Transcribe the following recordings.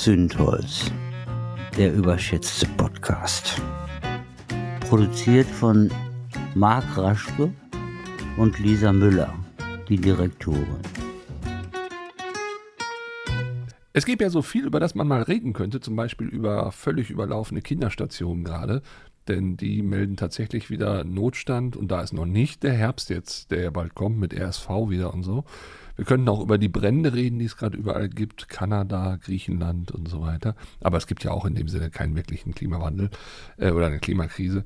Zündholz, der überschätzte Podcast. Produziert von Marc Raschke und Lisa Müller, die Direktorin. Es gibt ja so viel, über das man mal reden könnte, zum Beispiel über völlig überlaufene Kinderstationen gerade, denn die melden tatsächlich wieder Notstand und da ist noch nicht der Herbst jetzt, der ja bald kommt mit RSV wieder und so. Wir könnten auch über die Brände reden, die es gerade überall gibt, Kanada, Griechenland und so weiter. Aber es gibt ja auch in dem Sinne keinen wirklichen Klimawandel äh, oder eine Klimakrise.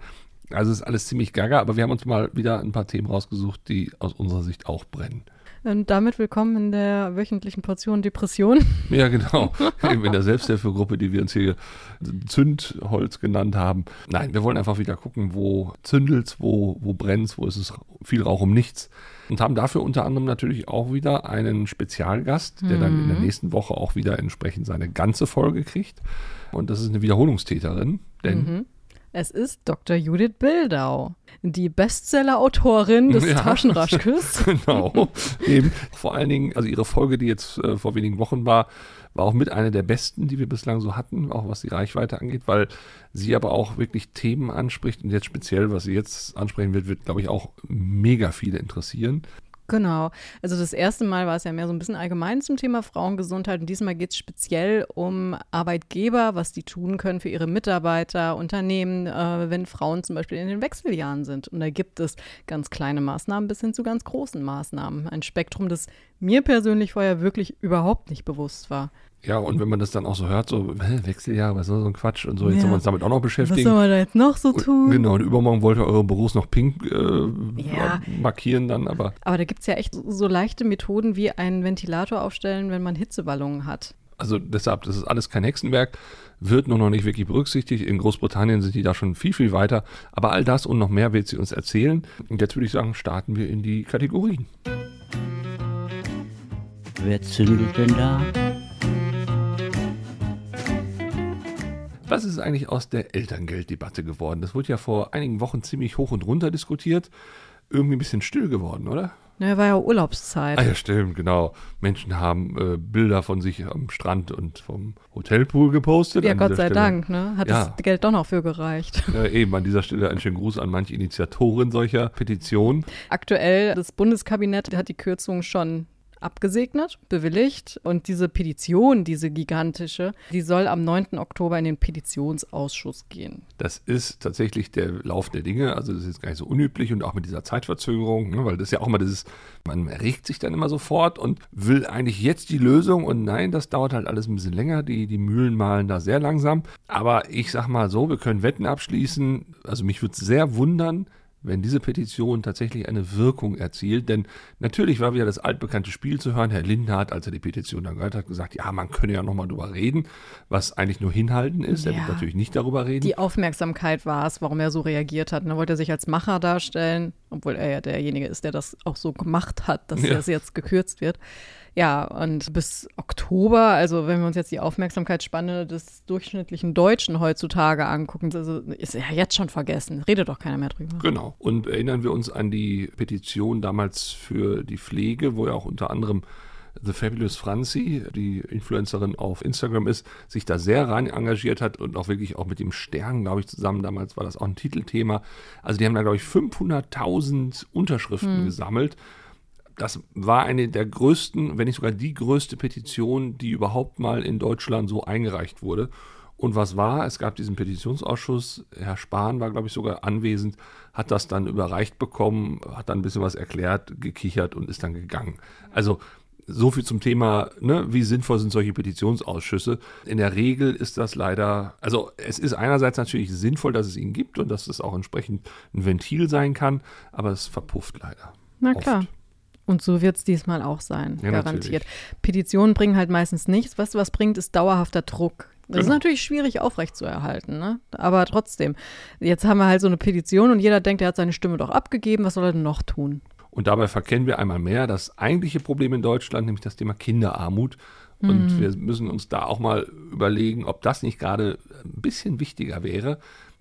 Also ist alles ziemlich gaga, aber wir haben uns mal wieder ein paar Themen rausgesucht, die aus unserer Sicht auch brennen. Und damit willkommen in der wöchentlichen Portion Depression. Ja, genau. in der Selbsthilfegruppe, die wir uns hier Zündholz genannt haben. Nein, wir wollen einfach wieder gucken, wo zündelt's, wo, wo brennt's, wo ist es viel Rauch um nichts. Und haben dafür unter anderem natürlich auch wieder einen Spezialgast, der mhm. dann in der mhm. nächsten Woche auch wieder entsprechend seine ganze Folge kriegt. Und das ist eine Wiederholungstäterin, denn mhm. Es ist Dr. Judith Bildau, die Bestseller-Autorin des ja, Taschenraschkes. genau. Eben. Vor allen Dingen, also ihre Folge, die jetzt äh, vor wenigen Wochen war, war auch mit einer der besten, die wir bislang so hatten, auch was die Reichweite angeht, weil sie aber auch wirklich Themen anspricht und jetzt speziell, was sie jetzt ansprechen wird, wird, glaube ich, auch mega viele interessieren. Genau. Also das erste Mal war es ja mehr so ein bisschen allgemein zum Thema Frauengesundheit und diesmal geht es speziell um Arbeitgeber, was die tun können für ihre Mitarbeiter, Unternehmen, äh, wenn Frauen zum Beispiel in den Wechseljahren sind. Und da gibt es ganz kleine Maßnahmen bis hin zu ganz großen Maßnahmen. Ein Spektrum, das mir persönlich vorher wirklich überhaupt nicht bewusst war. Ja, und wenn man das dann auch so hört, so Wechseljahr, was ist so ein Quatsch und so, jetzt ja. sollen wir uns damit auch noch beschäftigen. Was soll man da jetzt noch so tun? Und, genau, und übermorgen wollte eure Berufs noch pink äh, ja. markieren dann, aber. Aber da gibt es ja echt so leichte Methoden wie einen Ventilator aufstellen, wenn man Hitzewallungen hat. Also deshalb, das ist alles kein Hexenwerk, wird nur noch nicht wirklich berücksichtigt. In Großbritannien sind die da schon viel, viel weiter. Aber all das und noch mehr wird sie uns erzählen. Und jetzt würde ich sagen, starten wir in die Kategorien. Wer zündelt denn da? Was ist eigentlich aus der Elterngelddebatte geworden? Das wurde ja vor einigen Wochen ziemlich hoch und runter diskutiert. Irgendwie ein bisschen still geworden, oder? Ja, war ja Urlaubszeit. Ah ja, stimmt, genau. Menschen haben äh, Bilder von sich am Strand und vom Hotelpool gepostet. Ja, Gott sei Stelle. Dank, ne? Hat ja. das Geld doch noch für gereicht. Ja, eben, an dieser Stelle einen schönen Gruß an manche Initiatoren solcher Petitionen. Aktuell, das Bundeskabinett hat die Kürzung schon abgesegnet, bewilligt. Und diese Petition, diese gigantische, die soll am 9. Oktober in den Petitionsausschuss gehen. Das ist tatsächlich der Lauf der Dinge. Also das ist jetzt gar nicht so unüblich und auch mit dieser Zeitverzögerung, ne, weil das ja auch mal dieses, man regt sich dann immer sofort und will eigentlich jetzt die Lösung und nein, das dauert halt alles ein bisschen länger. Die, die Mühlen malen da sehr langsam. Aber ich sag mal so, wir können Wetten abschließen. Also mich würde es sehr wundern, wenn diese Petition tatsächlich eine Wirkung erzielt. Denn natürlich war wieder das altbekannte Spiel zu hören. Herr Lindner als er die Petition dann gehört hat, gesagt, ja, man könne ja nochmal drüber reden, was eigentlich nur hinhalten ist. Ja. Er wird natürlich nicht darüber reden. Die Aufmerksamkeit war es, warum er so reagiert hat. Da wollte er sich als Macher darstellen, obwohl er ja derjenige ist, der das auch so gemacht hat, dass ja. das jetzt gekürzt wird. Ja, und bis Oktober, also wenn wir uns jetzt die Aufmerksamkeitsspanne des durchschnittlichen Deutschen heutzutage angucken, also ist ja jetzt schon vergessen. Redet doch keiner mehr drüber. Genau. Und erinnern wir uns an die Petition damals für die Pflege, wo ja auch unter anderem The Fabulous Franzi, die Influencerin auf Instagram ist, sich da sehr rein engagiert hat und auch wirklich auch mit dem Stern, glaube ich, zusammen, damals war das auch ein Titelthema. Also die haben da, glaube ich, 500.000 Unterschriften hm. gesammelt das war eine der größten, wenn nicht sogar die größte Petition, die überhaupt mal in Deutschland so eingereicht wurde. Und was war? Es gab diesen Petitionsausschuss. Herr Spahn war, glaube ich, sogar anwesend, hat das dann überreicht bekommen, hat dann ein bisschen was erklärt, gekichert und ist dann gegangen. Also so viel zum Thema, ne, wie sinnvoll sind solche Petitionsausschüsse. In der Regel ist das leider, also es ist einerseits natürlich sinnvoll, dass es ihn gibt und dass es auch entsprechend ein Ventil sein kann, aber es verpufft leider. Na klar. Und so wird es diesmal auch sein, ja, garantiert. Natürlich. Petitionen bringen halt meistens nichts. Was was bringt, ist dauerhafter Druck. Das genau. ist natürlich schwierig aufrechtzuerhalten, ne? Aber trotzdem, jetzt haben wir halt so eine Petition und jeder denkt, er hat seine Stimme doch abgegeben, was soll er denn noch tun? Und dabei verkennen wir einmal mehr das eigentliche Problem in Deutschland, nämlich das Thema Kinderarmut. Und mhm. wir müssen uns da auch mal überlegen, ob das nicht gerade ein bisschen wichtiger wäre.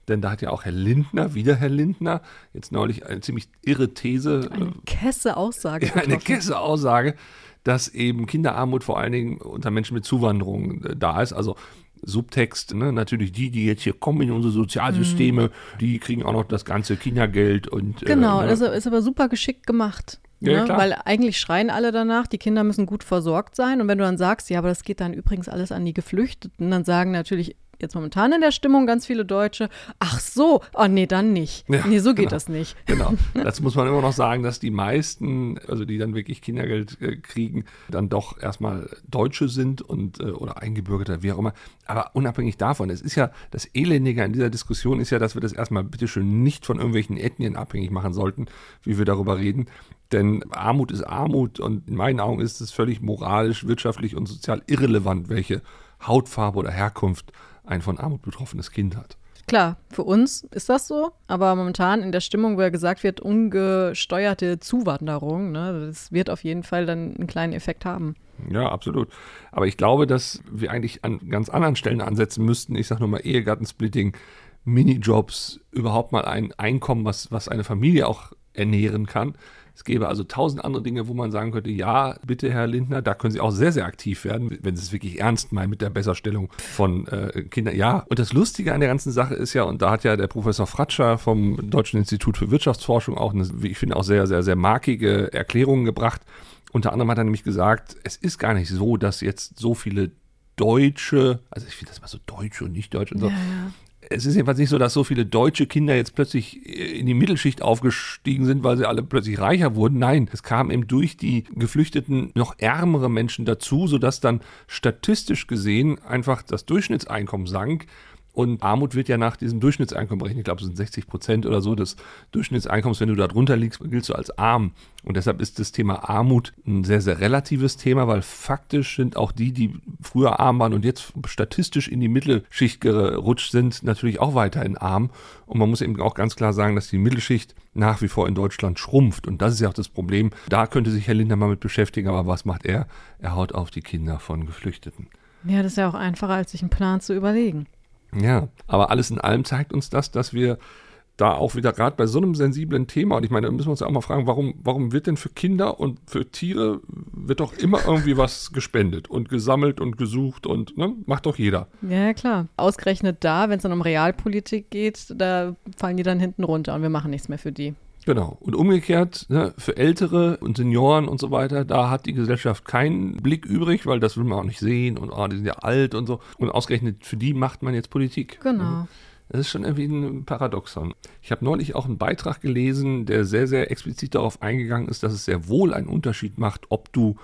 Denn da hat ja auch Herr Lindner, wieder Herr Lindner, jetzt neulich eine ziemlich irre These. Eine kesse Aussage. Ja, eine kesse Aussage, dass eben Kinderarmut vor allen Dingen unter Menschen mit Zuwanderung äh, da ist. Also Subtext, ne? natürlich die, die jetzt hier kommen in unsere Sozialsysteme, mhm. die kriegen auch noch das ganze Kindergeld und. Äh, genau, äh, ne? das ist aber super geschickt gemacht. Ja, ne? Weil eigentlich schreien alle danach, die Kinder müssen gut versorgt sein. Und wenn du dann sagst, ja, aber das geht dann übrigens alles an die Geflüchteten, dann sagen natürlich jetzt momentan in der Stimmung ganz viele Deutsche, ach so, oh nee, dann nicht. Ja, nee, so geht genau. das nicht. Genau. Dazu muss man immer noch sagen, dass die meisten, also die dann wirklich Kindergeld äh, kriegen, dann doch erstmal Deutsche sind und äh, oder Eingebürgerte, wie auch immer. Aber unabhängig davon, es ist ja das Elendige an dieser Diskussion ist ja, dass wir das erstmal bitteschön nicht von irgendwelchen Ethnien abhängig machen sollten, wie wir darüber reden. Denn Armut ist Armut und in meinen Augen ist es völlig moralisch, wirtschaftlich und sozial irrelevant, welche Hautfarbe oder Herkunft ein von Armut betroffenes Kind hat. Klar, für uns ist das so, aber momentan in der Stimmung, wo ja gesagt wird, ungesteuerte Zuwanderung, ne, das wird auf jeden Fall dann einen kleinen Effekt haben. Ja, absolut. Aber ich glaube, dass wir eigentlich an ganz anderen Stellen ansetzen müssten. Ich sage nur mal Ehegattensplitting, Minijobs, überhaupt mal ein Einkommen, was, was eine Familie auch ernähren kann. Es gäbe also tausend andere Dinge, wo man sagen könnte, ja, bitte, Herr Lindner, da können Sie auch sehr, sehr aktiv werden, wenn Sie es wirklich ernst meinen mit der Besserstellung von äh, Kindern. Ja, und das Lustige an der ganzen Sache ist ja, und da hat ja der Professor Fratscher vom Deutschen Institut für Wirtschaftsforschung auch, eine, wie ich finde, auch sehr, sehr, sehr markige Erklärungen gebracht. Unter anderem hat er nämlich gesagt, es ist gar nicht so, dass jetzt so viele Deutsche, also ich finde das mal so Deutsche und nicht Deutsche und so, ja, ja es ist jedenfalls nicht so, dass so viele deutsche Kinder jetzt plötzlich in die Mittelschicht aufgestiegen sind, weil sie alle plötzlich reicher wurden. Nein, es kamen eben durch die Geflüchteten noch ärmere Menschen dazu, sodass dann statistisch gesehen einfach das Durchschnittseinkommen sank und Armut wird ja nach diesem Durchschnittseinkommen berechnet. Ich glaube, es sind 60 Prozent oder so des Durchschnittseinkommens. Wenn du da drunter liegst, giltst du als arm. Und deshalb ist das Thema Armut ein sehr, sehr relatives Thema, weil faktisch sind auch die, die früher arm waren und jetzt statistisch in die Mittelschicht gerutscht sind, natürlich auch weiterhin arm. Und man muss eben auch ganz klar sagen, dass die Mittelschicht nach wie vor in Deutschland schrumpft. Und das ist ja auch das Problem. Da könnte sich Herr Lindner mal mit beschäftigen. Aber was macht er? Er haut auf die Kinder von Geflüchteten. Ja, das ist ja auch einfacher, als sich einen Plan zu überlegen. Ja, aber alles in allem zeigt uns das, dass wir da auch wieder gerade bei so einem sensiblen Thema, und ich meine, da müssen wir uns ja auch mal fragen, warum, warum wird denn für Kinder und für Tiere wird doch immer irgendwie was gespendet und gesammelt und gesucht und ne, macht doch jeder. Ja, klar. Ausgerechnet da, wenn es dann um Realpolitik geht, da fallen die dann hinten runter und wir machen nichts mehr für die. Genau. Und umgekehrt, ne, für Ältere und Senioren und so weiter, da hat die Gesellschaft keinen Blick übrig, weil das will man auch nicht sehen und oh, die sind ja alt und so. Und ausgerechnet für die macht man jetzt Politik. Genau. Das ist schon irgendwie ein Paradoxon. Ich habe neulich auch einen Beitrag gelesen, der sehr, sehr explizit darauf eingegangen ist, dass es sehr wohl einen Unterschied macht, ob du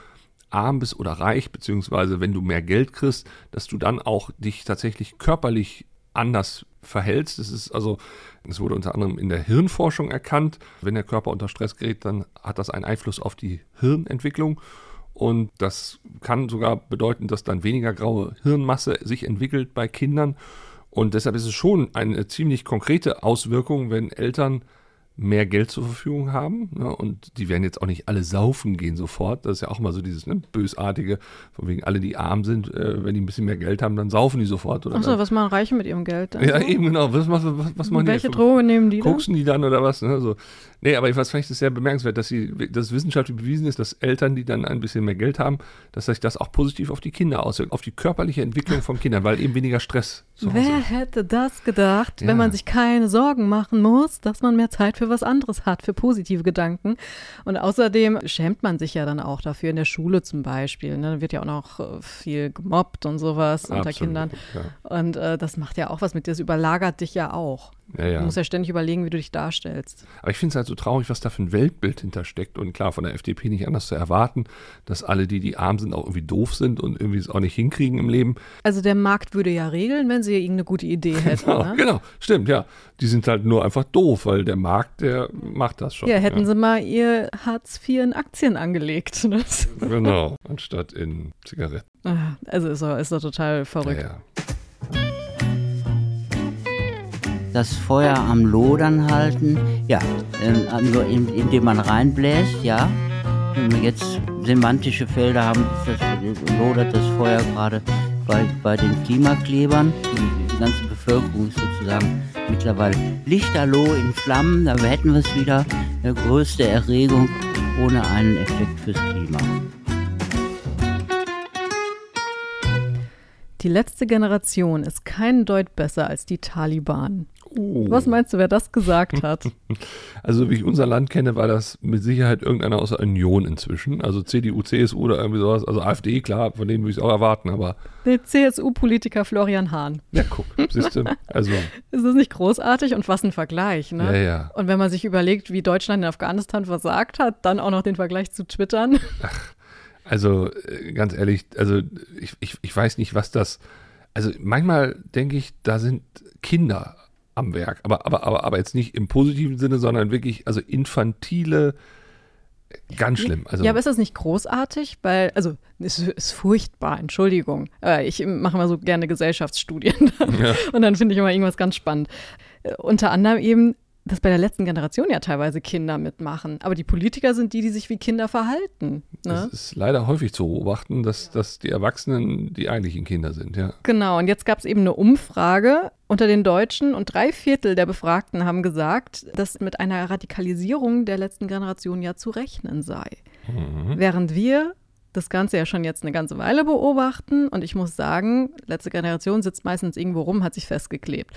arm bist oder reich, beziehungsweise wenn du mehr Geld kriegst, dass du dann auch dich tatsächlich körperlich anders verhältst. Es ist also, es wurde unter anderem in der Hirnforschung erkannt, wenn der Körper unter Stress gerät, dann hat das einen Einfluss auf die Hirnentwicklung. Und das kann sogar bedeuten, dass dann weniger graue Hirnmasse sich entwickelt bei Kindern. Und deshalb ist es schon eine ziemlich konkrete Auswirkung, wenn Eltern mehr Geld zur Verfügung haben. Ne? Und die werden jetzt auch nicht alle saufen gehen sofort. Das ist ja auch immer so dieses ne, bösartige, von wegen alle, die arm sind, äh, wenn die ein bisschen mehr Geld haben, dann saufen die sofort. Achso, was machen Reiche mit ihrem Geld? Also? Ja, eben genau. Was, was, was, was machen Welche die? Droge nehmen die Koksen die dann oder was? Ne? So. Nee, aber ich fand es sehr bemerkenswert, dass, sie, dass wissenschaftlich bewiesen ist, dass Eltern, die dann ein bisschen mehr Geld haben, dass sich das auch positiv auf die Kinder auswirkt, auf die körperliche Entwicklung von Kindern, weil eben weniger Stress zu Wer ist. hätte das gedacht, ja. wenn man sich keine Sorgen machen muss, dass man mehr Zeit für was anderes hat, für positive Gedanken. Und außerdem schämt man sich ja dann auch dafür in der Schule zum Beispiel. Ne? Da wird ja auch noch äh, viel gemobbt und sowas Absolut, unter Kindern. Ja. Und äh, das macht ja auch was mit dir. Das überlagert dich ja auch. Ja, ja. Du musst ja ständig überlegen, wie du dich darstellst. Aber ich finde es halt so traurig, was da für ein Weltbild hintersteckt. Und klar, von der FDP nicht anders zu erwarten, dass alle, die, die arm sind, auch irgendwie doof sind und irgendwie es auch nicht hinkriegen im Leben. Also der Markt würde ja regeln, wenn sie irgendeine gute Idee hätten. Genau, ne? genau, stimmt, ja. Die sind halt nur einfach doof, weil der Markt, der macht das schon. Ja, hätten ja. sie mal ihr Hartz IV in Aktien angelegt. Ne? Genau, anstatt in Zigaretten. Ah, also ist doch, ist doch total verrückt. Ja, ja das Feuer am Lodern halten, ja, ähm, also indem man reinbläst, ja. Wenn wir jetzt semantische Felder haben, das, lodert das Feuer gerade bei, bei den Klimaklebern. Die, die ganze Bevölkerung ist sozusagen mittlerweile lichterloh in Flammen. Da hätten wir es wieder, eine größte Erregung ohne einen Effekt fürs Klima. Die letzte Generation ist kein Deut besser als die Taliban. Oh. Was meinst du, wer das gesagt hat? Also wie ich unser Land kenne, war das mit Sicherheit irgendeiner aus der Union inzwischen. Also CDU, CSU oder irgendwie sowas. Also AfD, klar, von denen würde ich es auch erwarten, aber Der CSU-Politiker Florian Hahn. ja, guck, siehst du. Also, Ist das nicht großartig? Und was ein Vergleich, ne? ja, ja. Und wenn man sich überlegt, wie Deutschland in Afghanistan versagt hat, dann auch noch den Vergleich zu twittern. Also äh, ganz ehrlich, also ich, ich, ich weiß nicht, was das. Also manchmal denke ich, da sind Kinder am Werk, aber, aber, aber, aber jetzt nicht im positiven Sinne, sondern wirklich, also infantile, ganz schlimm. Also, ja, aber ist das nicht großartig? Weil, also, es ist furchtbar, Entschuldigung. Äh, Ich mache mal so gerne Gesellschaftsstudien. Ja. Und dann finde ich immer irgendwas ganz spannend. Äh, Unter anderem eben, dass bei der letzten Generation ja teilweise Kinder mitmachen. Aber die Politiker sind die, die sich wie Kinder verhalten. es Ne? ist leider häufig zu beobachten, dass, dass die Erwachsenen die eigentlichen Kinder sind, ja. Genau, und jetzt gab es eben eine Umfrage unter den Deutschen und drei Viertel der Befragten haben gesagt, dass mit einer Radikalisierung der letzten Generation ja zu rechnen sei. Während wir das Ganze ja schon jetzt eine ganze Weile beobachten und ich muss sagen, letzte Generation sitzt meistens irgendwo rum, hat sich festgeklebt.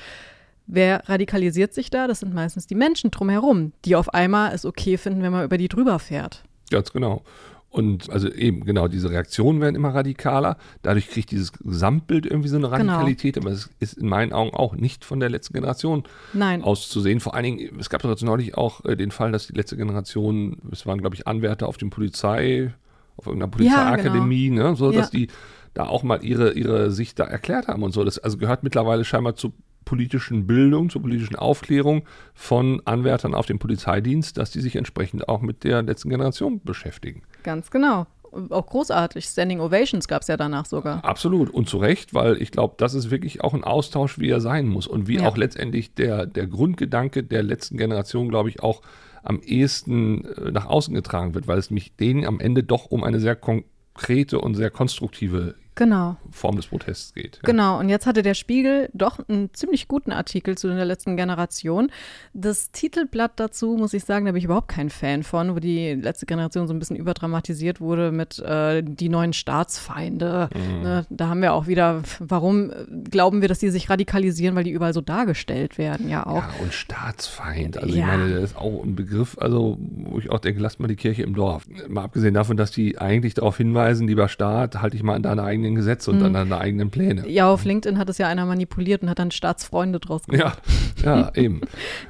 Wer radikalisiert sich da? Das sind meistens die Menschen drumherum, die auf einmal es okay finden, wenn man über die drüber fährt. Ganz genau. Und also eben, genau, diese Reaktionen werden immer radikaler. Dadurch kriegt dieses Gesamtbild irgendwie so eine Genau. Radikalität, aber es ist in meinen Augen auch nicht von der letzten Generation Nein. auszusehen. Vor allen Dingen, es gab jetzt neulich auch äh, den Fall, dass die letzte Generation, es waren, glaube ich, Anwärter auf dem Polizei, auf irgendeiner Ja, Polizeiakademie, ne, so, dass Ja. die da auch mal ihre, ihre Sicht da erklärt haben und so. Das also gehört mittlerweile scheinbar zur politischen Bildung, zur politischen Aufklärung von Anwärtern auf dem Polizeidienst, dass die sich entsprechend auch mit der letzten Generation beschäftigen. Ganz genau. Auch großartig. Standing Ovations gab es ja danach sogar. Absolut und zu Recht, weil ich glaube, das ist wirklich auch ein Austausch, wie er sein muss und wie Ja. auch letztendlich der, der Grundgedanke der letzten Generation, glaube ich, auch am ehesten äh, nach außen getragen wird, weil es mich denen am Ende doch um eine sehr konkrete und sehr konstruktive Genau. Form des Protests geht. Ja. Genau, und jetzt hatte der Spiegel doch einen ziemlich guten Artikel zu der letzten Generation. Das Titelblatt dazu, muss ich sagen, da bin ich überhaupt kein Fan von, wo die letzte Generation so ein bisschen überdramatisiert wurde mit äh, die neuen Staatsfeinde. Mhm. Ne, da haben wir auch wieder, warum glauben wir, dass die sich radikalisieren, weil die überall so dargestellt werden, ja auch. Ja, und Staatsfeind. Also Ja. ich meine, das ist auch ein Begriff, also wo ich auch denke, lasst mal die Kirche im Dorf. Mal abgesehen davon, dass die eigentlich darauf hinweisen, lieber Staat, halte dich mal an deine eigenen Gesetze und an deine eigenen Pläne. Ja, auf LinkedIn hat es ja einer manipuliert und hat dann Staatsfreunde draus gemacht. Ja, ja, eben.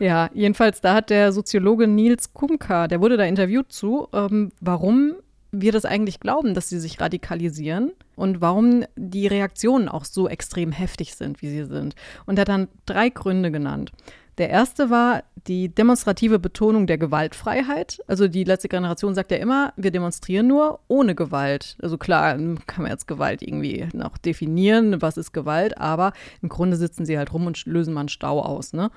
Ja, jedenfalls, da hat der Soziologe Nils Kumka, der wurde da interviewt zu, ähm, warum wir das eigentlich glauben, dass sie sich radikalisieren und warum die Reaktionen auch so extrem heftig sind, wie sie sind. Und er hat dann drei Gründe genannt. Der erste war die demonstrative Betonung der Gewaltfreiheit. Also die letzte Generation sagt ja immer, wir demonstrieren nur ohne Gewalt. Also klar, kann man jetzt Gewalt irgendwie noch definieren, was ist Gewalt, aber im Grunde sitzen sie halt rum und lösen mal einen Stau aus. Ne?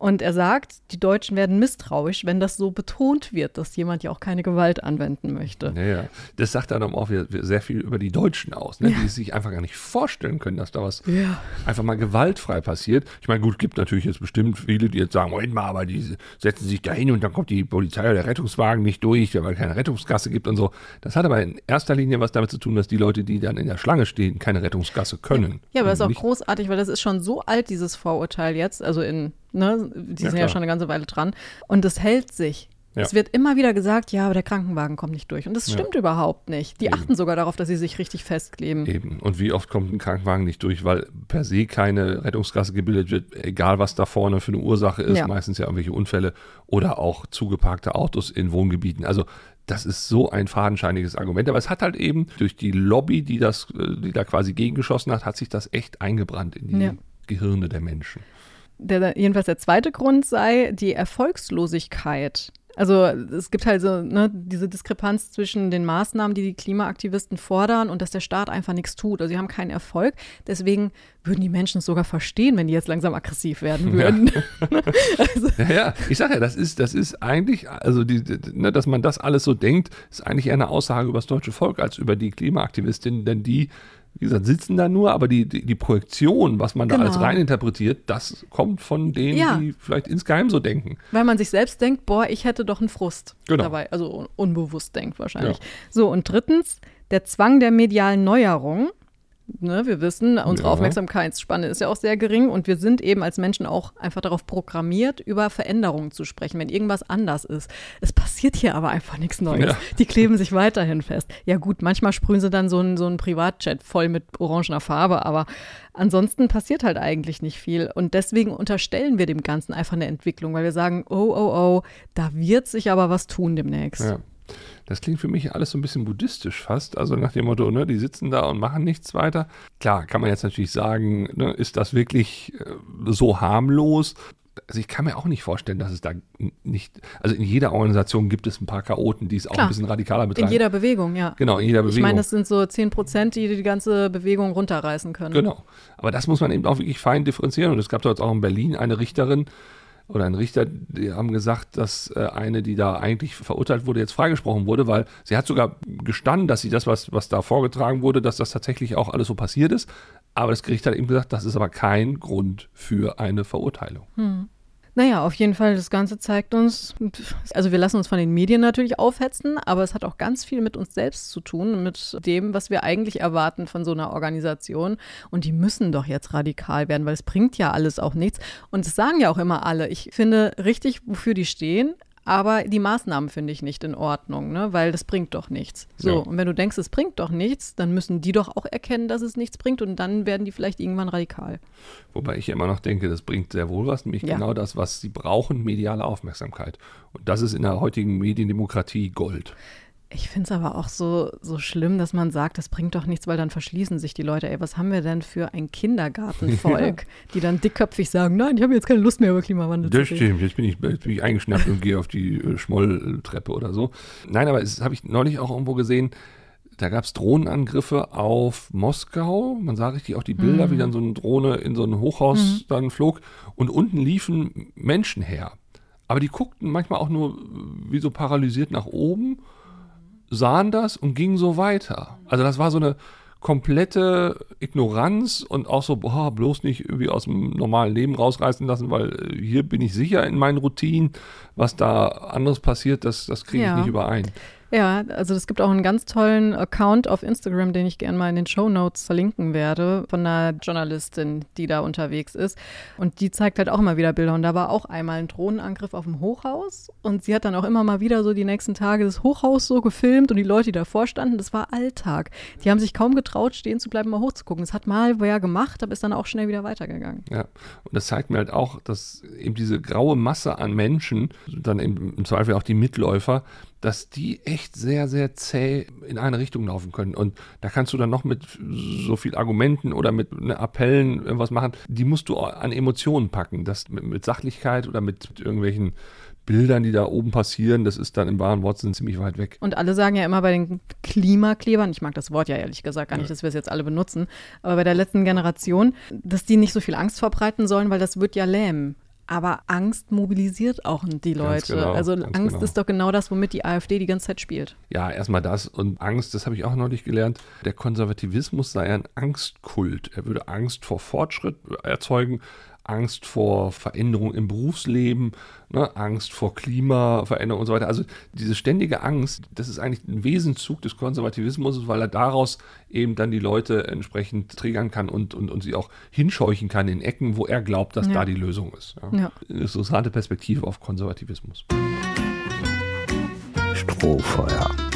Und er sagt, die Deutschen werden misstrauisch, wenn das so betont wird, dass jemand ja auch keine Gewalt anwenden möchte. Ja, ja. Das sagt dann auch sehr viel über die Deutschen aus, ne? die sich einfach gar nicht vorstellen können, dass da was Ja. einfach mal gewaltfrei passiert. Ich meine, gut, gibt natürlich jetzt bestimmt viele, die jetzt sagen, Moment mal, aber die setzen sich da hin und dann kommt die Polizei oder der Rettungswagen nicht durch, weil es keine Rettungsgasse gibt und so. Das hat aber in erster Linie was damit zu tun, dass die Leute, die dann in der Schlange stehen, keine Rettungsgasse können. Ja, aber das ist auch großartig, weil das ist schon so alt, dieses Vorurteil jetzt. Also in, ne, die Ja, sind ja klar. schon eine ganze Weile dran. Und das hält sich. Ja. Es wird immer wieder gesagt, ja, aber der Krankenwagen kommt nicht durch. Und das Ja. stimmt überhaupt nicht. Die Eben. achten sogar darauf, dass sie sich richtig festkleben. Eben. Und wie oft kommt ein Krankenwagen nicht durch, weil per se keine Rettungsgasse gebildet wird, egal was da vorne für eine Ursache ist, Ja. meistens ja irgendwelche Unfälle oder auch zugeparkte Autos in Wohngebieten. Also das ist so ein fadenscheiniges Argument. Aber es hat halt eben durch die Lobby, die das, äh, die da quasi gegengeschossen hat, hat sich das echt eingebrannt in die Ja. Gehirne der Menschen. Der, jedenfalls der zweite Grund sei die Erfolgslosigkeit. Also es gibt halt so ne, diese Diskrepanz zwischen den Maßnahmen, die die Klimaaktivisten fordern und dass der Staat einfach nichts tut. Also sie haben keinen Erfolg. Deswegen würden die Menschen es sogar verstehen, wenn die jetzt langsam aggressiv werden würden. also, Ja, ja, ich sage ja, das ist, das ist eigentlich, also die, ne, dass man das alles so denkt, ist eigentlich eher eine Aussage über das deutsche Volk als über die Klimaaktivistinnen, denn die wie gesagt, sitzen da nur, aber die, die, die Projektion, was man Genau. da als rein interpretiert, das kommt von denen, Ja. die vielleicht insgeheim so denken. Weil man sich selbst denkt, boah, ich hätte doch einen Frust Genau. dabei. Also un- unbewusst denkt wahrscheinlich. Ja. So, und drittens, der Zwang der medialen Neuerung. Ne, wir wissen, unsere Ja. Aufmerksamkeitsspanne ist ja auch sehr gering und wir sind eben als Menschen auch einfach darauf programmiert, über Veränderungen zu sprechen, wenn irgendwas anders ist. Es passiert hier aber einfach nichts Neues. Ja. Die kleben sich weiterhin fest. Ja gut, manchmal sprühen sie dann so einen, so einen Privatchat voll mit orangener Farbe, aber ansonsten passiert halt eigentlich nicht viel. Und deswegen unterstellen wir dem Ganzen einfach eine Entwicklung, weil wir sagen, oh, oh, oh, da wird sich aber was tun demnächst. Ja. Das klingt für mich alles so ein bisschen buddhistisch fast. Also nach dem Motto, ne, die sitzen da und machen nichts weiter. Klar, kann man jetzt natürlich sagen, ne, ist das wirklich äh, so harmlos? Also ich kann mir auch nicht vorstellen, dass es da nicht, also in jeder Organisation gibt es ein paar Chaoten, die es auch Klar. ein bisschen radikaler betreiben. In jeder Bewegung, ja. genau, in jeder Bewegung. Ich meine, das sind so 10 Prozent, die die ganze Bewegung runterreißen können. Genau. Aber das muss man eben auch wirklich fein differenzieren. Und es gab dort auch in Berlin eine Richterin oder ein Richter, die haben gesagt, dass äh, eine, die da eigentlich verurteilt wurde, jetzt freigesprochen wurde, weil sie hat sogar gestanden, dass sie das, was, was da vorgetragen wurde, dass das tatsächlich auch alles so passiert ist. Aber das Gericht hat eben gesagt, das ist aber kein Grund für eine Verurteilung. Naja, auf jeden Fall, das Ganze zeigt uns, also wir lassen uns von den Medien natürlich aufhetzen, aber es hat auch ganz viel mit uns selbst zu tun, mit dem, was wir eigentlich erwarten von so einer Organisation. Und die müssen doch jetzt radikal werden, weil es bringt ja alles auch nichts. Und es sagen ja auch immer alle, ich finde richtig, wofür die stehen. Aber die Maßnahmen finde ich nicht in Ordnung, ne? weil das bringt doch nichts. So, Ja. und wenn du denkst, es bringt doch nichts, dann müssen die doch auch erkennen, dass es nichts bringt und dann werden die vielleicht irgendwann radikal. Wobei ich immer noch denke, das bringt sehr wohl was, nämlich Ja. genau das, was sie brauchen, mediale Aufmerksamkeit. Und das ist in der heutigen Mediendemokratie Gold. Ich finde es aber auch so, so schlimm, dass man sagt, das bringt doch nichts, weil dann verschließen sich die Leute. Ey, was haben wir denn für ein Kindergartenvolk, die dann dickköpfig sagen, nein, ich habe jetzt keine Lust mehr über Klimawandel Das zu reden. stimmt, jetzt bin ich, jetzt bin ich eingeschnappt und gehe auf die äh, Schmolltreppe oder so. Nein, aber es habe ich neulich auch irgendwo gesehen, da gab es Drohnenangriffe auf Moskau. Man sah richtig auch die Bilder, Mhm. wie dann so eine Drohne in so ein Hochhaus dann flog. Und unten liefen Menschen her. Aber die guckten manchmal auch nur wie so paralysiert nach oben, sahen das und gingen so weiter. Also das war so eine komplette Ignoranz und auch so, boah, bloß nicht irgendwie aus dem normalen Leben rausreißen lassen, weil äh, hier bin ich sicher in meinen Routinen. Was da anderes passiert, das, das kriege ich Ja. nicht überein. Ja, also es gibt auch einen ganz tollen Account auf Instagram, den ich gerne mal in den Show Notes verlinken werde, von einer Journalistin, die da unterwegs ist. Und die zeigt halt auch immer wieder Bilder. Und da war auch einmal ein Drohnenangriff auf dem Hochhaus. Und sie hat dann auch immer mal wieder so die nächsten Tage das Hochhaus so gefilmt und die Leute, die davor standen, das war Alltag. Die haben sich kaum getraut, stehen zu bleiben, mal hochzugucken. Das hat mal wer gemacht, aber ist dann auch schnell wieder weitergegangen. Ja, und das zeigt mir halt auch, dass eben diese graue Masse an Menschen, dann im Zweifel auch die Mitläufer, dass die echt sehr, sehr zäh in eine Richtung laufen können. Und da kannst du dann noch mit so viel Argumenten oder mit ne, Appellen irgendwas machen. Die musst du an Emotionen packen. Das mit, mit Sachlichkeit oder mit irgendwelchen Bildern, die da oben passieren, das ist dann im wahren Wortsinn ziemlich weit weg. Und alle sagen ja immer bei den Klimaklebern, ich mag das Wort ja ehrlich gesagt gar nicht, dass wir es jetzt alle benutzen, aber bei der letzten Generation, dass die nicht so viel Angst verbreiten sollen, weil das wird ja lähmen. Aber Angst mobilisiert auch die Leute. genau, also ganz Angst genau. ist doch genau das, womit die AfD die ganze Zeit spielt. Ja, erstmal das und Angst, das habe ich auch neulich gelernt. Der Konservativismus sei ein Angstkult. Er würde Angst vor Fortschritt erzeugen, Angst vor Veränderung im Berufsleben, ne, Angst vor Klimaveränderung und so weiter. Also diese ständige Angst, das ist eigentlich ein Wesenszug des Konservativismus, weil er daraus eben dann die Leute entsprechend triggern kann und, und, und sie auch hinscheuchen kann in Ecken, wo er glaubt, dass Ja. da die Lösung ist. Ja. Ja. Eine interessante Perspektive auf Konservativismus. Strohfeuer.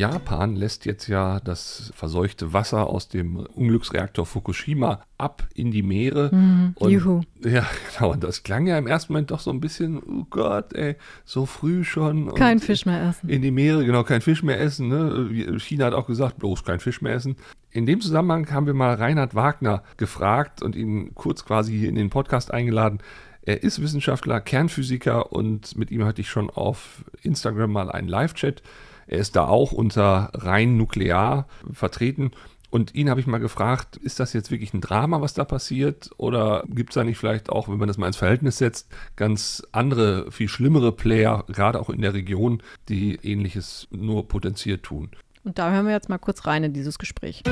Japan lässt jetzt ja das verseuchte Wasser aus dem Unglücksreaktor Fukushima ab in die Meere. und, Mhm. Juhu. Ja, genau. Und das klang ja im ersten Moment doch so ein bisschen, oh Gott, ey, so früh schon. Und Kein Fisch mehr essen. In die Meere, genau, kein Fisch mehr essen. Ne? China hat auch gesagt, bloß kein Fisch mehr essen. In dem Zusammenhang haben wir mal Reinhard Wagner gefragt und ihn kurz quasi hier in den Podcast eingeladen. Er ist Wissenschaftler, Kernphysiker und mit ihm hatte ich schon auf Instagram mal einen Live-Chat. Er ist da auch unter rein nuklear vertreten. Und ihn habe ich mal gefragt, ist das jetzt wirklich ein Drama, was da passiert? Oder gibt es da nicht vielleicht auch, wenn man das mal ins Verhältnis setzt, ganz andere, viel schlimmere Player, gerade auch in der Region, die ähnliches nur potenziert tun? Und da hören wir jetzt mal kurz rein in dieses Gespräch.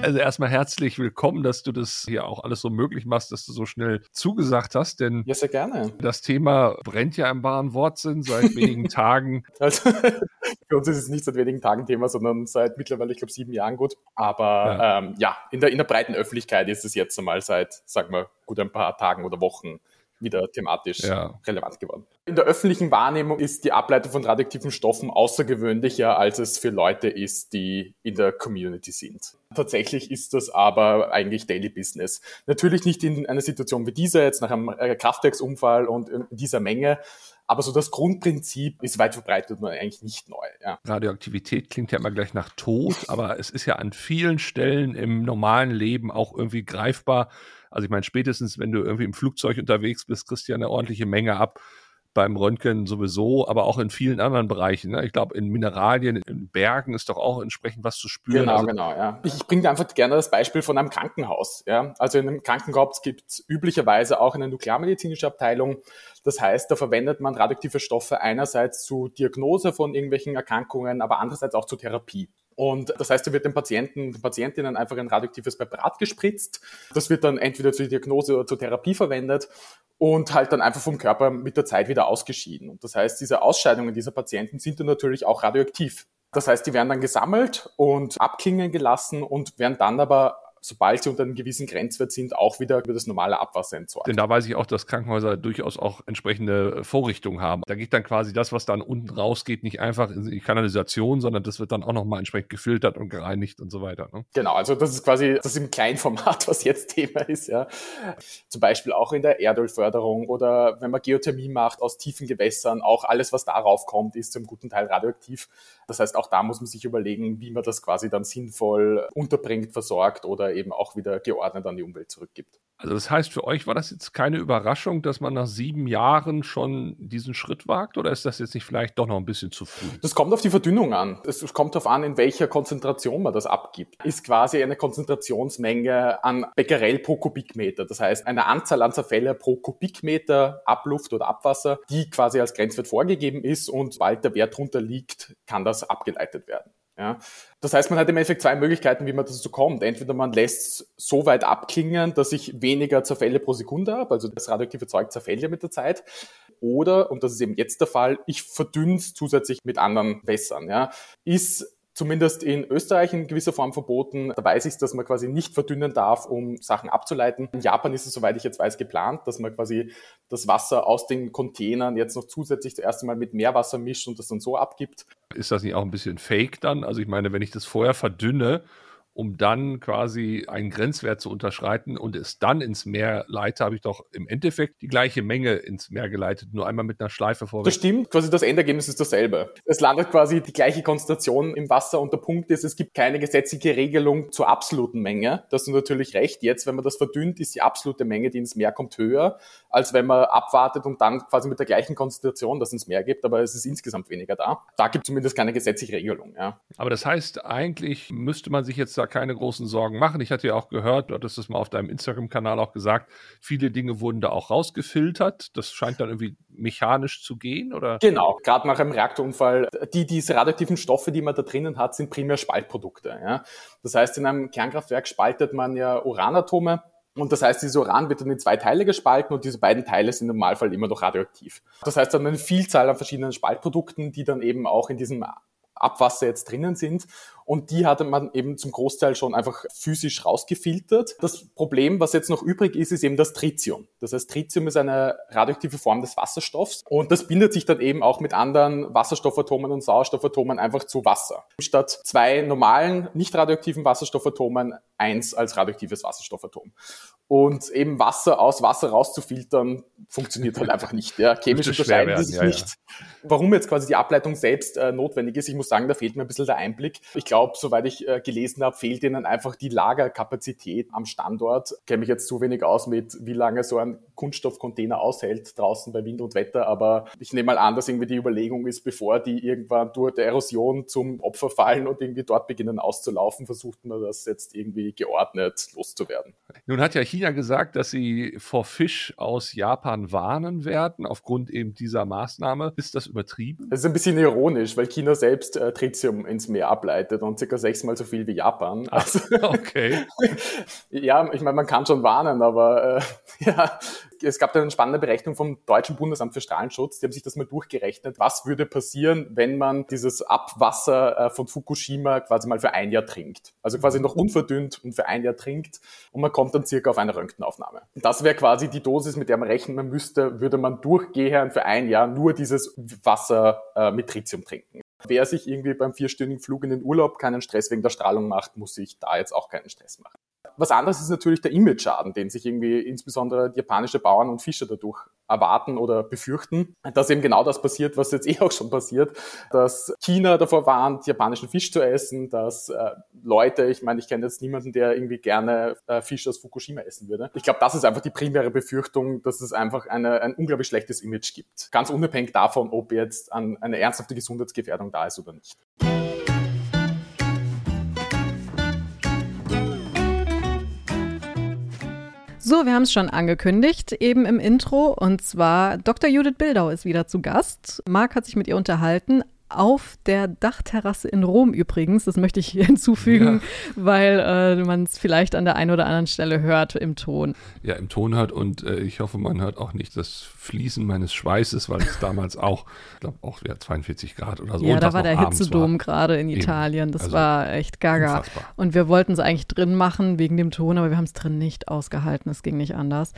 Also erstmal herzlich willkommen, dass du das hier auch alles so möglich machst, dass du so schnell zugesagt hast, denn ja, sehr gerne. das Thema brennt ja im wahren Wortsinn seit wenigen Tagen. Also für uns ist es nicht seit wenigen Tagen Thema, sondern seit mittlerweile, ich glaube, sieben Jahren gut. Aber ja, ähm, ja in, der, in der breiten Öffentlichkeit ist es jetzt einmal seit, sagen wir, gut ein paar Tagen oder Wochen wieder thematisch ja. relevant geworden. In der öffentlichen Wahrnehmung ist die Ableitung von radioaktiven Stoffen außergewöhnlicher, als es für Leute ist, die in der Community sind. Tatsächlich ist das aber eigentlich Daily Business. Natürlich nicht in einer Situation wie dieser, jetzt nach einem äh, Kraftwerksunfall und in dieser Menge, aber so das Grundprinzip ist weit verbreitet und eigentlich nicht neu. Ja. Radioaktivität klingt ja immer gleich nach Tod, aber es ist ja an vielen Stellen im normalen Leben auch irgendwie greifbar. Also ich meine, spätestens, wenn du irgendwie im Flugzeug unterwegs bist, kriegst du ja eine ordentliche Menge ab beim Röntgen sowieso, aber auch in vielen anderen Bereichen. Ne? Ich glaube, in Mineralien, in Bergen ist doch auch entsprechend was zu spüren. Genau, also, genau, ja. Ich, ich bringe einfach gerne das Beispiel von einem Krankenhaus. Ja? Also in einem Krankenhaus gibt es üblicherweise auch eine nuklearmedizinische Abteilung. Das heißt, da verwendet man radioaktive Stoffe einerseits zur Diagnose von irgendwelchen Erkrankungen, aber andererseits auch zur Therapie. Und das heißt, da wird den Patienten, den Patientinnen einfach ein radioaktives Präparat gespritzt. Das wird dann entweder zur Diagnose oder zur Therapie verwendet und halt dann einfach vom Körper mit der Zeit wieder ausgeschieden. Und das heißt, diese Ausscheidungen dieser Patienten sind dann natürlich auch radioaktiv. Das heißt, die werden dann gesammelt und abklingen gelassen und werden dann aber sobald sie unter einem gewissen Grenzwert sind, auch wieder über das normale Abwasser entsorgt. Denn da weiß ich auch, dass Krankenhäuser durchaus auch entsprechende Vorrichtungen haben. Da geht dann quasi das, was dann unten rausgeht, nicht einfach in die Kanalisation, sondern das wird dann auch nochmal entsprechend gefiltert und gereinigt und so weiter. Ne? Genau, also das ist quasi das im Kleinformat, was jetzt Thema ist. Ja. Zum Beispiel auch in der Erdölförderung oder wenn man Geothermie macht aus tiefen Gewässern, auch alles, was darauf kommt, ist zum guten Teil radioaktiv. Das heißt, auch da muss man sich überlegen, wie man das quasi dann sinnvoll unterbringt, versorgt oder eben auch wieder geordnet an die Umwelt zurückgibt. Also das heißt, für euch war das jetzt keine Überraschung, dass man nach sieben Jahren schon diesen Schritt wagt oder ist das jetzt nicht vielleicht doch noch ein bisschen zu früh? Das kommt auf die Verdünnung an. Es kommt darauf an, in welcher Konzentration man das abgibt. Ist quasi eine Konzentrationsmenge an Becquerel pro Kubikmeter. Das heißt, eine Anzahl an Zerfälle pro Kubikmeter Abluft oder Abwasser, die quasi als Grenzwert vorgegeben ist und sobald der Wert drunter liegt, kann das abgeleitet werden. Ja. Das heißt, man hat im Endeffekt zwei Möglichkeiten, wie man dazu kommt. Entweder man lässt es so weit abklingen, dass ich weniger Zerfälle pro Sekunde habe, also das radioaktive Zeug zerfällt ja mit der Zeit. Oder, und das ist eben jetzt der Fall, ich verdünne es zusätzlich mit anderen Wässern. Ja. Ist zumindest in Österreich in gewisser Form verboten. Da weiß ich, dass man quasi nicht verdünnen darf, um Sachen abzuleiten. In Japan ist es, soweit ich jetzt weiß, geplant, dass man quasi das Wasser aus den Containern jetzt noch zusätzlich das erste Mal mit Meerwasser mischt und das dann so abgibt. Ist das nicht auch ein bisschen fake dann? Also ich meine, wenn ich das vorher verdünne, um dann quasi einen Grenzwert zu unterschreiten und es dann ins Meer leite, habe ich doch im Endeffekt die gleiche Menge ins Meer geleitet, nur einmal mit einer Schleife vorwärts. Das stimmt, quasi das Endergebnis ist dasselbe. Es landet quasi die gleiche Konzentration im Wasser und der Punkt ist, es gibt keine gesetzliche Regelung zur absoluten Menge. Das ist natürlich recht. Jetzt, wenn man das verdünnt, ist die absolute Menge, die ins Meer kommt, höher, als wenn man abwartet und dann quasi mit der gleichen Konzentration das ins Meer gibt, aber es ist insgesamt weniger da. Da gibt es zumindest keine gesetzliche Regelung. Ja. Aber das heißt, eigentlich müsste man sich jetzt da keine großen Sorgen machen. Ich hatte ja auch gehört, du hattest es mal auf deinem Instagram-Kanal auch gesagt, viele Dinge wurden da auch rausgefiltert. Das scheint dann irgendwie mechanisch zu gehen, oder? Genau, gerade nach einem Reaktorunfall. Die, diese radioaktiven Stoffe, die man da drinnen hat, sind primär Spaltprodukte. Ja? Das heißt, in einem Kernkraftwerk spaltet man ja Uranatome. Und das heißt, dieses Uran wird dann in zwei Teile gespalten und diese beiden Teile sind im Normalfall immer noch radioaktiv. Das heißt, dann eine Vielzahl an verschiedenen Spaltprodukten, die dann eben auch in diesem Abwasser jetzt drinnen sind. Und die hatte man eben zum Großteil schon einfach physisch rausgefiltert. Das Problem, was jetzt noch übrig ist, ist eben das Tritium. Das heißt, Tritium ist eine radioaktive Form des Wasserstoffs und das bindet sich dann eben auch mit anderen Wasserstoffatomen und Sauerstoffatomen einfach zu Wasser. Statt zwei normalen, nicht radioaktiven Wasserstoffatomen eins als radioaktives Wasserstoffatom. Und eben Wasser aus Wasser rauszufiltern, funktioniert halt einfach nicht. Ja. Chemisch unterscheiden die sich ja, nicht. Ja. Warum jetzt quasi die Ableitung selbst äh, notwendig ist, ich muss sagen, da fehlt mir ein bisschen der Einblick. Ich glaube, soweit ich äh, gelesen habe, fehlt ihnen einfach die Lagerkapazität am Standort. Ich kenne mich jetzt zu wenig aus mit, wie lange so ein Kunststoffcontainer aushält draußen bei Wind und Wetter, aber ich nehme mal an, dass irgendwie die Überlegung ist, bevor die irgendwann durch der Erosion zum Opfer fallen und irgendwie dort beginnen auszulaufen, versucht man das jetzt irgendwie geordnet loszuwerden. Nun hat ja China gesagt, dass sie vor Fisch aus Japan warnen werden, aufgrund eben dieser Maßnahme. Ist das übertrieben? Das ist ein bisschen ironisch, weil China selbst äh, Tritium ins Meer ableitet und circa sechsmal so viel wie Japan. Also, okay. ja, ich meine, man kann schon warnen, aber äh, ja, es gab da eine spannende Berechnung vom Deutschen Bundesamt für Strahlenschutz. Die haben sich das mal durchgerechnet. Was würde passieren, wenn man dieses Abwasser äh, von Fukushima quasi mal für ein Jahr trinkt? Also quasi noch unverdünnt und für ein Jahr trinkt und man kommt dann circa auf eine Röntgenaufnahme. Das wäre quasi die Dosis, mit der man rechnen müsste, würde man durchgehend für ein Jahr nur dieses Wasser äh, mit Tritium trinken. Wer sich irgendwie beim vierstündigen Flug in den Urlaub keinen Stress wegen der Strahlung macht, muss sich da jetzt auch keinen Stress machen. Was anderes ist natürlich der Image-Schaden, den sich irgendwie insbesondere japanische Bauern und Fischer dadurch erwarten oder befürchten, dass eben genau das passiert, was jetzt eh auch schon passiert, dass China davor warnt, japanischen Fisch zu essen, dass äh, Leute, ich meine, ich kenne jetzt niemanden, der irgendwie gerne äh, Fisch aus Fukushima essen würde. Ich glaube, das ist einfach die primäre Befürchtung, dass es einfach eine, ein unglaublich schlechtes Image gibt. Ganz unabhängig davon, ob jetzt an eine ernsthafte Gesundheitsgefährdung da ist oder nicht. So, wir haben es schon angekündigt, eben im Intro. Und zwar Dr. Judith Bildau ist wieder zu Gast. Marc hat sich mit ihr unterhalten, auf der Dachterrasse in Rom übrigens. Das möchte ich hinzufügen, ja. weil äh, man es vielleicht an der einen oder anderen Stelle hört im Ton. Ja, im Ton hört und äh, ich hoffe, man hört auch nicht das Fließen meines Schweißes, weil es damals auch, ich glaube auch ja, 42 Grad oder so. Ja, da war der Hitzedom gerade in Italien. Das also war echt gaga. Unfassbar. Und wir wollten es eigentlich drin machen wegen dem Ton, aber wir haben es drin nicht ausgehalten. Es ging nicht anders.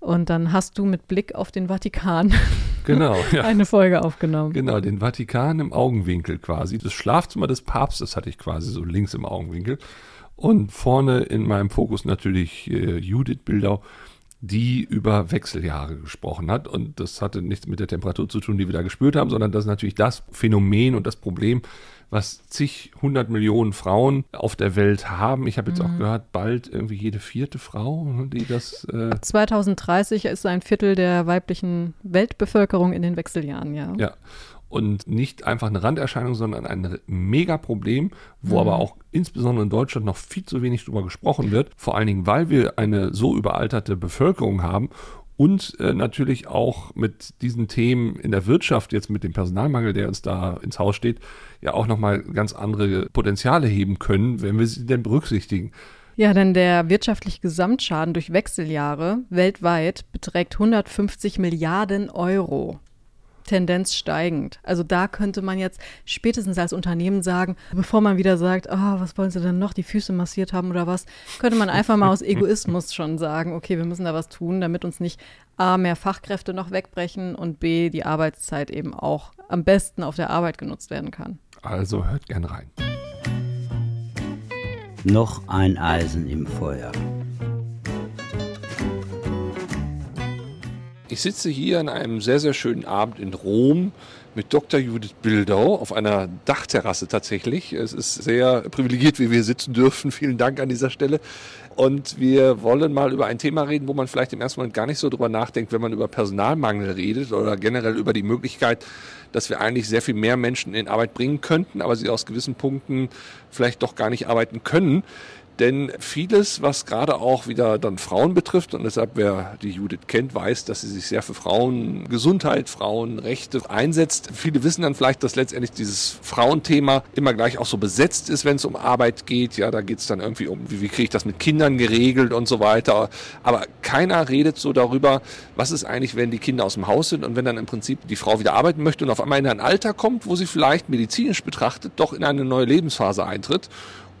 Und dann hast du mit Blick auf den Vatikan genau, ja. eine Folge aufgenommen. Genau, den Vatikan im Augenwinkel quasi. Das Schlafzimmer des Papstes hatte ich quasi so links im Augenwinkel. Und vorne in meinem Fokus natürlich äh, Judith Bildau, die über Wechseljahre gesprochen hat. Und das hatte nichts mit der Temperatur zu tun, die wir da gespürt haben, sondern das ist natürlich das Phänomen und das Problem, was zig hundert Millionen Frauen auf der Welt haben. Ich habe jetzt mhm. auch gehört, bald irgendwie jede vierte Frau, die das. Äh 2030 ist ein Viertel der weiblichen Weltbevölkerung in den Wechseljahren, ja. Ja. Und nicht einfach eine Randerscheinung, sondern ein Megaproblem, wo mhm. aber auch insbesondere in Deutschland noch viel zu wenig drüber gesprochen wird. Vor allen Dingen, weil wir eine so überalterte Bevölkerung haben und äh, natürlich auch mit diesen Themen in der Wirtschaft, jetzt mit dem Personalmangel, der uns da ins Haus steht, ja auch nochmal ganz andere Potenziale heben können, wenn wir sie denn berücksichtigen. Ja, denn der wirtschaftliche Gesamtschaden durch Wechseljahre weltweit beträgt 150 Milliarden Euro. Tendenz steigend. Also da könnte man jetzt spätestens als Unternehmen sagen, bevor man wieder sagt, oh, was wollen Sie denn noch, die Füße massiert haben oder was, könnte man einfach mal aus Egoismus schon sagen, okay, wir müssen da was tun, damit uns nicht A, mehr Fachkräfte noch wegbrechen und B, die Arbeitszeit eben auch am besten auf der Arbeit genutzt werden kann. Also hört gern rein. Noch ein Eisen im Feuer. Ich sitze hier an einem sehr, sehr schönen Abend in Rom mit Dr. Judith Bildau auf einer Dachterrasse tatsächlich. Es ist sehr privilegiert, wie wir sitzen dürfen. Vielen Dank an dieser Stelle. Und wir wollen mal über ein Thema reden, wo man vielleicht im ersten Moment gar nicht so drüber nachdenkt, wenn man über Personalmangel redet oder generell über die Möglichkeit, dass wir eigentlich sehr viel mehr Menschen in Arbeit bringen könnten, aber sie aus gewissen Punkten vielleicht doch gar nicht arbeiten können. Denn vieles, was gerade auch wieder dann Frauen betrifft, und deshalb wer die Judith kennt, weiß, dass sie sich sehr für Frauengesundheit, Frauenrechte einsetzt. Viele wissen dann vielleicht, dass letztendlich dieses Frauenthema immer gleich auch so besetzt ist, wenn es um Arbeit geht. Ja, da geht es dann irgendwie um, wie, wie kriege ich das mit Kindern geregelt und so weiter. Aber keiner redet so darüber, was ist eigentlich, wenn die Kinder aus dem Haus sind und wenn dann im Prinzip die Frau wieder arbeiten möchte und auf einmal in ein Alter kommt, wo sie vielleicht medizinisch betrachtet doch in eine neue Lebensphase eintritt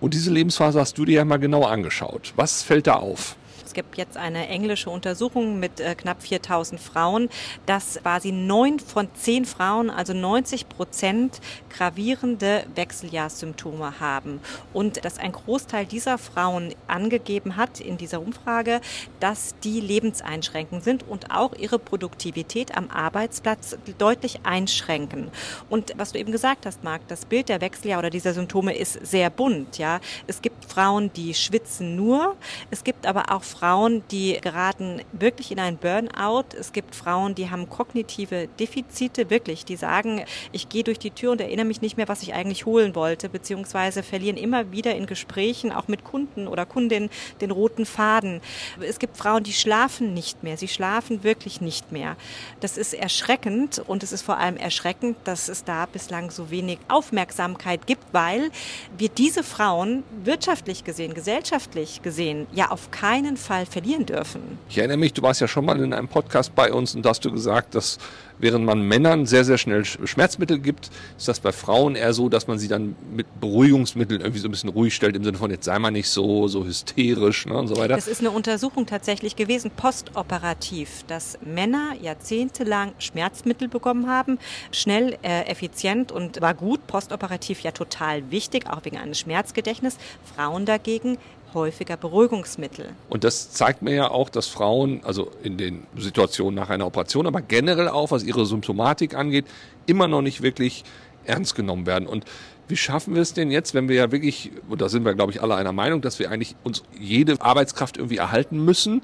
und diese Lebensphase hast du dir ja mal genauer angeschaut. Was fällt da auf? Gibt jetzt eine englische Untersuchung mit äh, knapp 4000 Frauen, dass quasi neun von zehn Frauen, also 90 Prozent, gravierende Wechseljahrssymptome haben. Und dass ein Großteil dieser Frauen angegeben hat in dieser Umfrage, dass die lebenseinschränkend sind und auch ihre Produktivität am Arbeitsplatz deutlich einschränken. Und was du eben gesagt hast, Marc, das Bild der Wechseljahr oder dieser Symptome ist sehr bunt. Ja, es gibt Frauen, die schwitzen nur. Es gibt aber auch Frauen, Frauen, die geraten wirklich in ein Burnout. Es gibt Frauen, die haben kognitive Defizite, wirklich. Die sagen, ich gehe durch die Tür und erinnere mich nicht mehr, was ich eigentlich holen wollte, beziehungsweise verlieren immer wieder in Gesprächen, auch mit Kunden oder Kundinnen, den roten Faden. Es gibt Frauen, die schlafen nicht mehr. Sie schlafen wirklich nicht mehr. Das ist erschreckend und es ist vor allem erschreckend, dass es da bislang so wenig Aufmerksamkeit gibt, weil wir diese Frauen wirtschaftlich gesehen, gesellschaftlich gesehen, ja auf keinen Fall verlieren dürfen. Ich erinnere mich, du warst ja schon mal in einem Podcast bei uns und da hast du gesagt, dass während man Männern sehr, sehr schnell Schmerzmittel gibt, ist das bei Frauen eher so, dass man sie dann mit Beruhigungsmitteln irgendwie so ein bisschen ruhig stellt, im Sinne von, jetzt sei mal nicht so, so hysterisch ne, und so weiter. Das ist eine Untersuchung tatsächlich gewesen, postoperativ, dass Männer jahrzehntelang Schmerzmittel bekommen haben, schnell, äh, effizient und war gut, postoperativ ja total wichtig, auch wegen eines Schmerzgedächtnisses. Frauen dagegen häufiger Beruhigungsmittel. Und das zeigt mir ja auch, dass Frauen, also in den Situationen nach einer Operation, aber generell auch, was ihre Symptomatik angeht, immer noch nicht wirklich ernst genommen werden. Und wie schaffen wir es denn jetzt, wenn wir ja wirklich, und da sind wir, glaube ich, alle einer Meinung, dass wir eigentlich uns jede Arbeitskraft irgendwie erhalten müssen,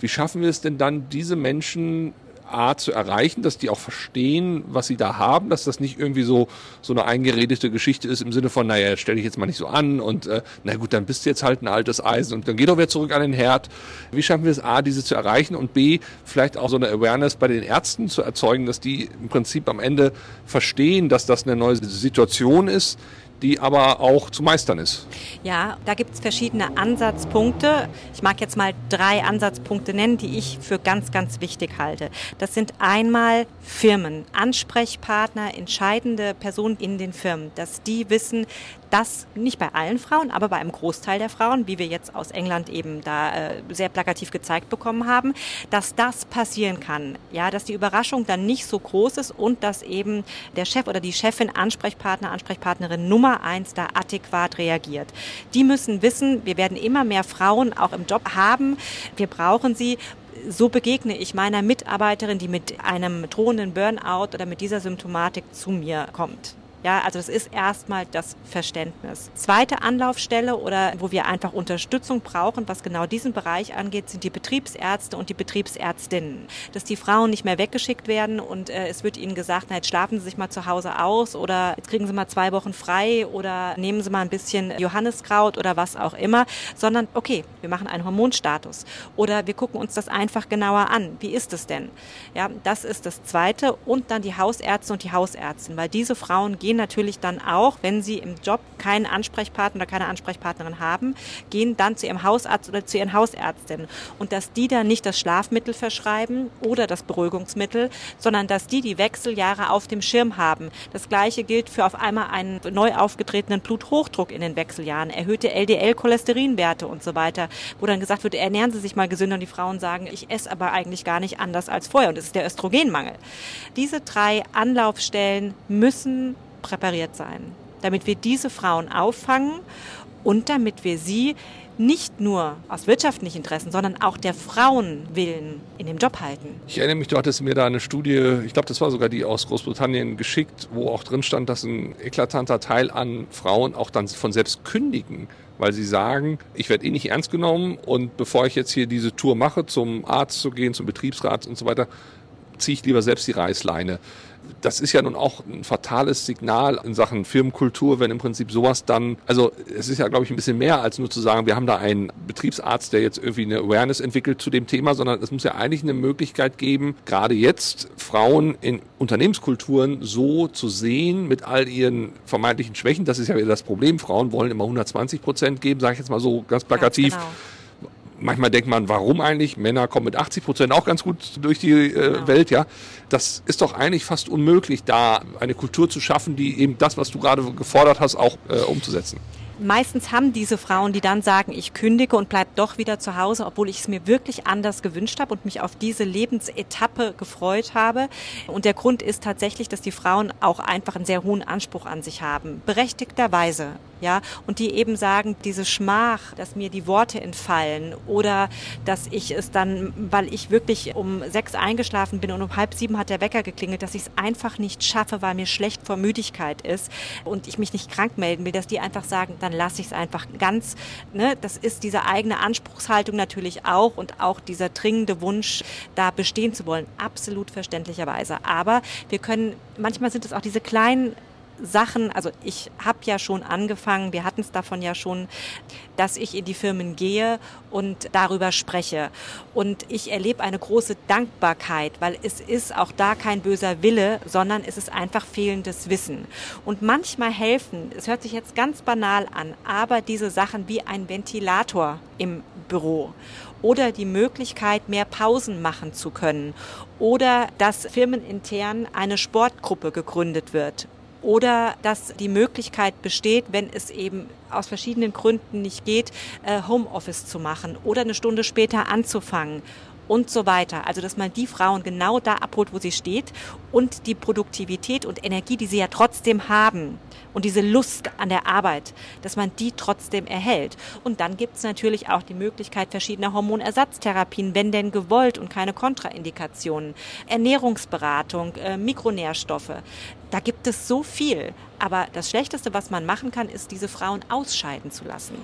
wie schaffen wir es denn dann, diese Menschen A zu erreichen, dass die auch verstehen, was sie da haben, dass das nicht irgendwie so so eine eingeredete Geschichte ist im Sinne von, naja, stell dich jetzt mal nicht so an und äh, na gut, dann bist du jetzt halt ein altes Eisen und dann geh doch wieder zurück an den Herd. Wie schaffen wir es A, diese zu erreichen und B, vielleicht auch so eine Awareness bei den Ärzten zu erzeugen, dass die im Prinzip am Ende verstehen, dass das eine neue Situation ist, die aber auch zu meistern ist. Ja, da gibt es verschiedene Ansatzpunkte. Ich mag jetzt mal drei Ansatzpunkte nennen, die ich für ganz, ganz wichtig halte. Das sind einmal Firmen, Ansprechpartner, entscheidende Personen in den Firmen, dass die wissen, dass nicht bei allen Frauen, aber bei einem Großteil der Frauen, wie wir jetzt aus England eben da äh, sehr plakativ gezeigt bekommen haben, dass das passieren kann. Ja, dass die Überraschung dann nicht so groß ist und dass eben der Chef oder die Chefin, Ansprechpartner, Ansprechpartnerin Nummer eins da adäquat reagiert. Die müssen wissen, wir werden immer mehr Frauen auch im Job haben. Wir brauchen sie so begegne ich meiner Mitarbeiterin, die mit einem drohenden Burnout oder mit dieser Symptomatik zu mir kommt. Ja, also das ist erstmal das Verständnis. Zweite Anlaufstelle oder wo wir einfach Unterstützung brauchen, was genau diesen Bereich angeht, sind die Betriebsärzte und die Betriebsärztinnen. Dass die Frauen nicht mehr weggeschickt werden und äh, es wird ihnen gesagt, na, jetzt schlafen Sie sich mal zu Hause aus oder jetzt kriegen Sie mal zwei Wochen frei oder nehmen Sie mal ein bisschen Johanniskraut oder was auch immer, sondern okay, wir machen einen Hormonstatus oder wir gucken uns das einfach genauer an. Wie ist es denn? Ja, das ist das Zweite und dann die Hausärzte und die Hausärztin, weil diese Frauen gehen gehen natürlich dann auch, wenn sie im Job keinen Ansprechpartner oder keine Ansprechpartnerin haben, gehen dann zu ihrem Hausarzt oder zu ihren Hausärztinnen. Und dass die dann nicht das Schlafmittel verschreiben oder das Beruhigungsmittel, sondern dass die die Wechseljahre auf dem Schirm haben. Das Gleiche gilt für auf einmal einen neu aufgetretenen Bluthochdruck in den Wechseljahren, erhöhte LDL-Cholesterinwerte und so weiter, wo dann gesagt wird, ernähren Sie sich mal gesünder und die Frauen sagen, ich esse aber eigentlich gar nicht anders als vorher und das ist der Östrogenmangel. Diese drei Anlaufstellen müssen präpariert sein, damit wir diese Frauen auffangen und damit wir sie nicht nur aus wirtschaftlichen Interessen, sondern auch der Frauen willen in dem Job halten. Ich erinnere mich, du hattest mir da eine Studie, ich glaube, das war sogar die aus Großbritannien geschickt, wo auch drin stand, dass ein eklatanter Teil an Frauen auch dann von selbst kündigen, weil sie sagen, ich werde eh nicht ernst genommen und bevor ich jetzt hier diese Tour mache, zum Arzt zu gehen, zum Betriebsrat und so weiter, ziehe ich lieber selbst die Reißleine das ist ja nun auch ein fatales Signal in Sachen Firmenkultur, wenn im Prinzip sowas dann, also es ist ja, glaube ich, ein bisschen mehr als nur zu sagen, wir haben da einen Betriebsarzt, der jetzt irgendwie eine Awareness entwickelt zu dem Thema, sondern es muss ja eigentlich eine Möglichkeit geben, gerade jetzt Frauen in Unternehmenskulturen so zu sehen mit all ihren vermeintlichen Schwächen. Das ist ja wieder das Problem. Frauen wollen immer 120 Prozent geben, sage ich jetzt mal so ganz plakativ. Ganz genau manchmal denkt man, warum eigentlich? Männer kommen mit 80 Prozent auch ganz gut durch die äh, genau. Welt, ja. Das ist doch eigentlich fast unmöglich, da eine Kultur zu schaffen, die eben das, was du gerade gefordert hast, auch äh, umzusetzen. Meistens haben diese Frauen, die dann sagen, ich kündige und bleib doch wieder zu Hause, obwohl ich es mir wirklich anders gewünscht habe und mich auf diese Lebensetappe gefreut habe. Und der Grund ist tatsächlich, dass die Frauen auch einfach einen sehr hohen Anspruch an sich haben. Berechtigterweise ja, und die eben sagen, diese Schmach, dass mir die Worte entfallen oder dass ich es dann, weil ich wirklich um sechs eingeschlafen bin und um halb sieben hat der Wecker geklingelt, dass ich es einfach nicht schaffe, weil mir schlecht vor Müdigkeit ist und ich mich nicht krank melden will, dass die einfach sagen, dann lasse ich es einfach ganz, ne, das ist diese eigene Anspruchshaltung natürlich auch und auch dieser dringende Wunsch, da bestehen zu wollen, absolut verständlicherweise. Aber wir können, manchmal sind es auch diese kleinen Sachen, also ich habe ja schon angefangen, wir hatten es davon ja schon, dass ich in die Firmen gehe und darüber spreche. Und ich erlebe eine große Dankbarkeit, weil es ist auch da kein böser Wille, sondern es ist einfach fehlendes Wissen. Und manchmal helfen, es hört sich jetzt ganz banal an, aber diese Sachen wie ein Ventilator im Büro oder die Möglichkeit, mehr Pausen machen zu können oder dass firmenintern eine Sportgruppe gegründet wird oder dass die Möglichkeit besteht, wenn es eben aus verschiedenen Gründen nicht geht, äh, Homeoffice zu machen oder eine Stunde später anzufangen und so weiter. Also, dass man die Frauen genau da abholt, wo sie steht und die Produktivität und Energie, die sie ja trotzdem haben und diese Lust an der Arbeit, dass man die trotzdem erhält. Und dann gibt es natürlich auch die Möglichkeit verschiedener Hormonersatztherapien, wenn denn gewollt und keine Kontraindikationen, Ernährungsberatung, äh, Mikronährstoffe. Da gibt es so viel. Aber das Schlechteste, was man machen kann, ist, diese Frauen ausscheiden zu lassen.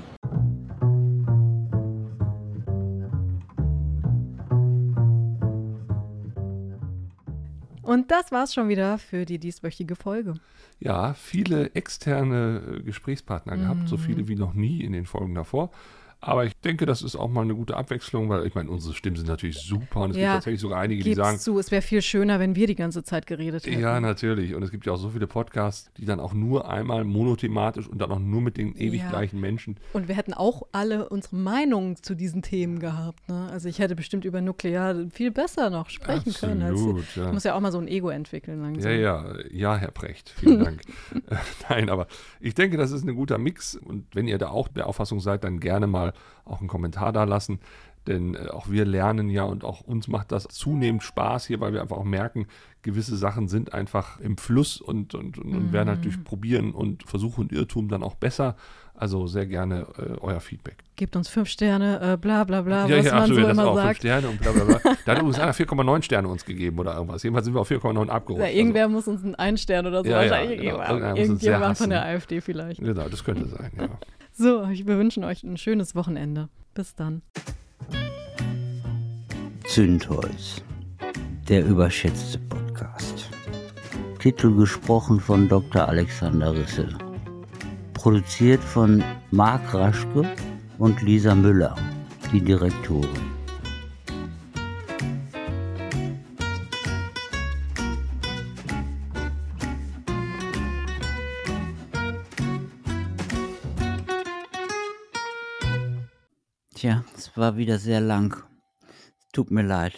Und das war's schon wieder für die dieswöchige Folge. Ja, viele externe Gesprächspartner mhm. gehabt, so viele wie noch nie in den Folgen davor. Aber ich denke, das ist auch mal eine gute Abwechslung, weil ich meine, unsere Stimmen sind natürlich super und es ja, gibt tatsächlich sogar einige, die sagen. zu, es wäre viel schöner, wenn wir die ganze Zeit geredet hätten. Ja, natürlich. Und es gibt ja auch so viele Podcasts, die dann auch nur einmal monothematisch und dann auch nur mit den ewig ja. gleichen Menschen. Und wir hätten auch alle unsere Meinungen zu diesen Themen gehabt. Ne? Also ich hätte bestimmt über Nuklear viel besser noch sprechen Absolut, können. Als ja. Ich muss ja auch mal so ein Ego entwickeln langsam. Ja, ja, ja, Herr Precht. Vielen Dank. Nein, aber ich denke, das ist ein guter Mix. Und wenn ihr da auch der Auffassung seid, dann gerne mal auch einen Kommentar da lassen. Denn äh, auch wir lernen ja und auch uns macht das zunehmend Spaß hier, weil wir einfach auch merken, gewisse Sachen sind einfach im Fluss und, und, und, mhm. werden natürlich probieren und Versuch und Irrtum dann auch besser. Also sehr gerne äh, euer Feedback. Gebt uns fünf Sterne, äh, bla bla bla, ja, was ja, man absolut, so das immer auch sagt. Fünf Sterne und bla bla bla. da hat übrigens einer 4,9 Sterne uns gegeben oder irgendwas. Jedenfalls sind wir auf 4,9 abgerutscht. Ja, irgendwer also. muss uns einen Ein-Stern oder so ja, wahrscheinlich. Ja, genau. Irgendjemand von der AfD vielleicht. Genau, das könnte sein, ja. So, wir wünschen euch ein schönes Wochenende. Bis dann. Zündholz, der überschätzte Podcast. Titel gesprochen von Dr. Alexander Risse. Produziert von Marc Raschke und Lisa Müller, die Direktorin. Tja, es war wieder sehr lang. Tut mir leid.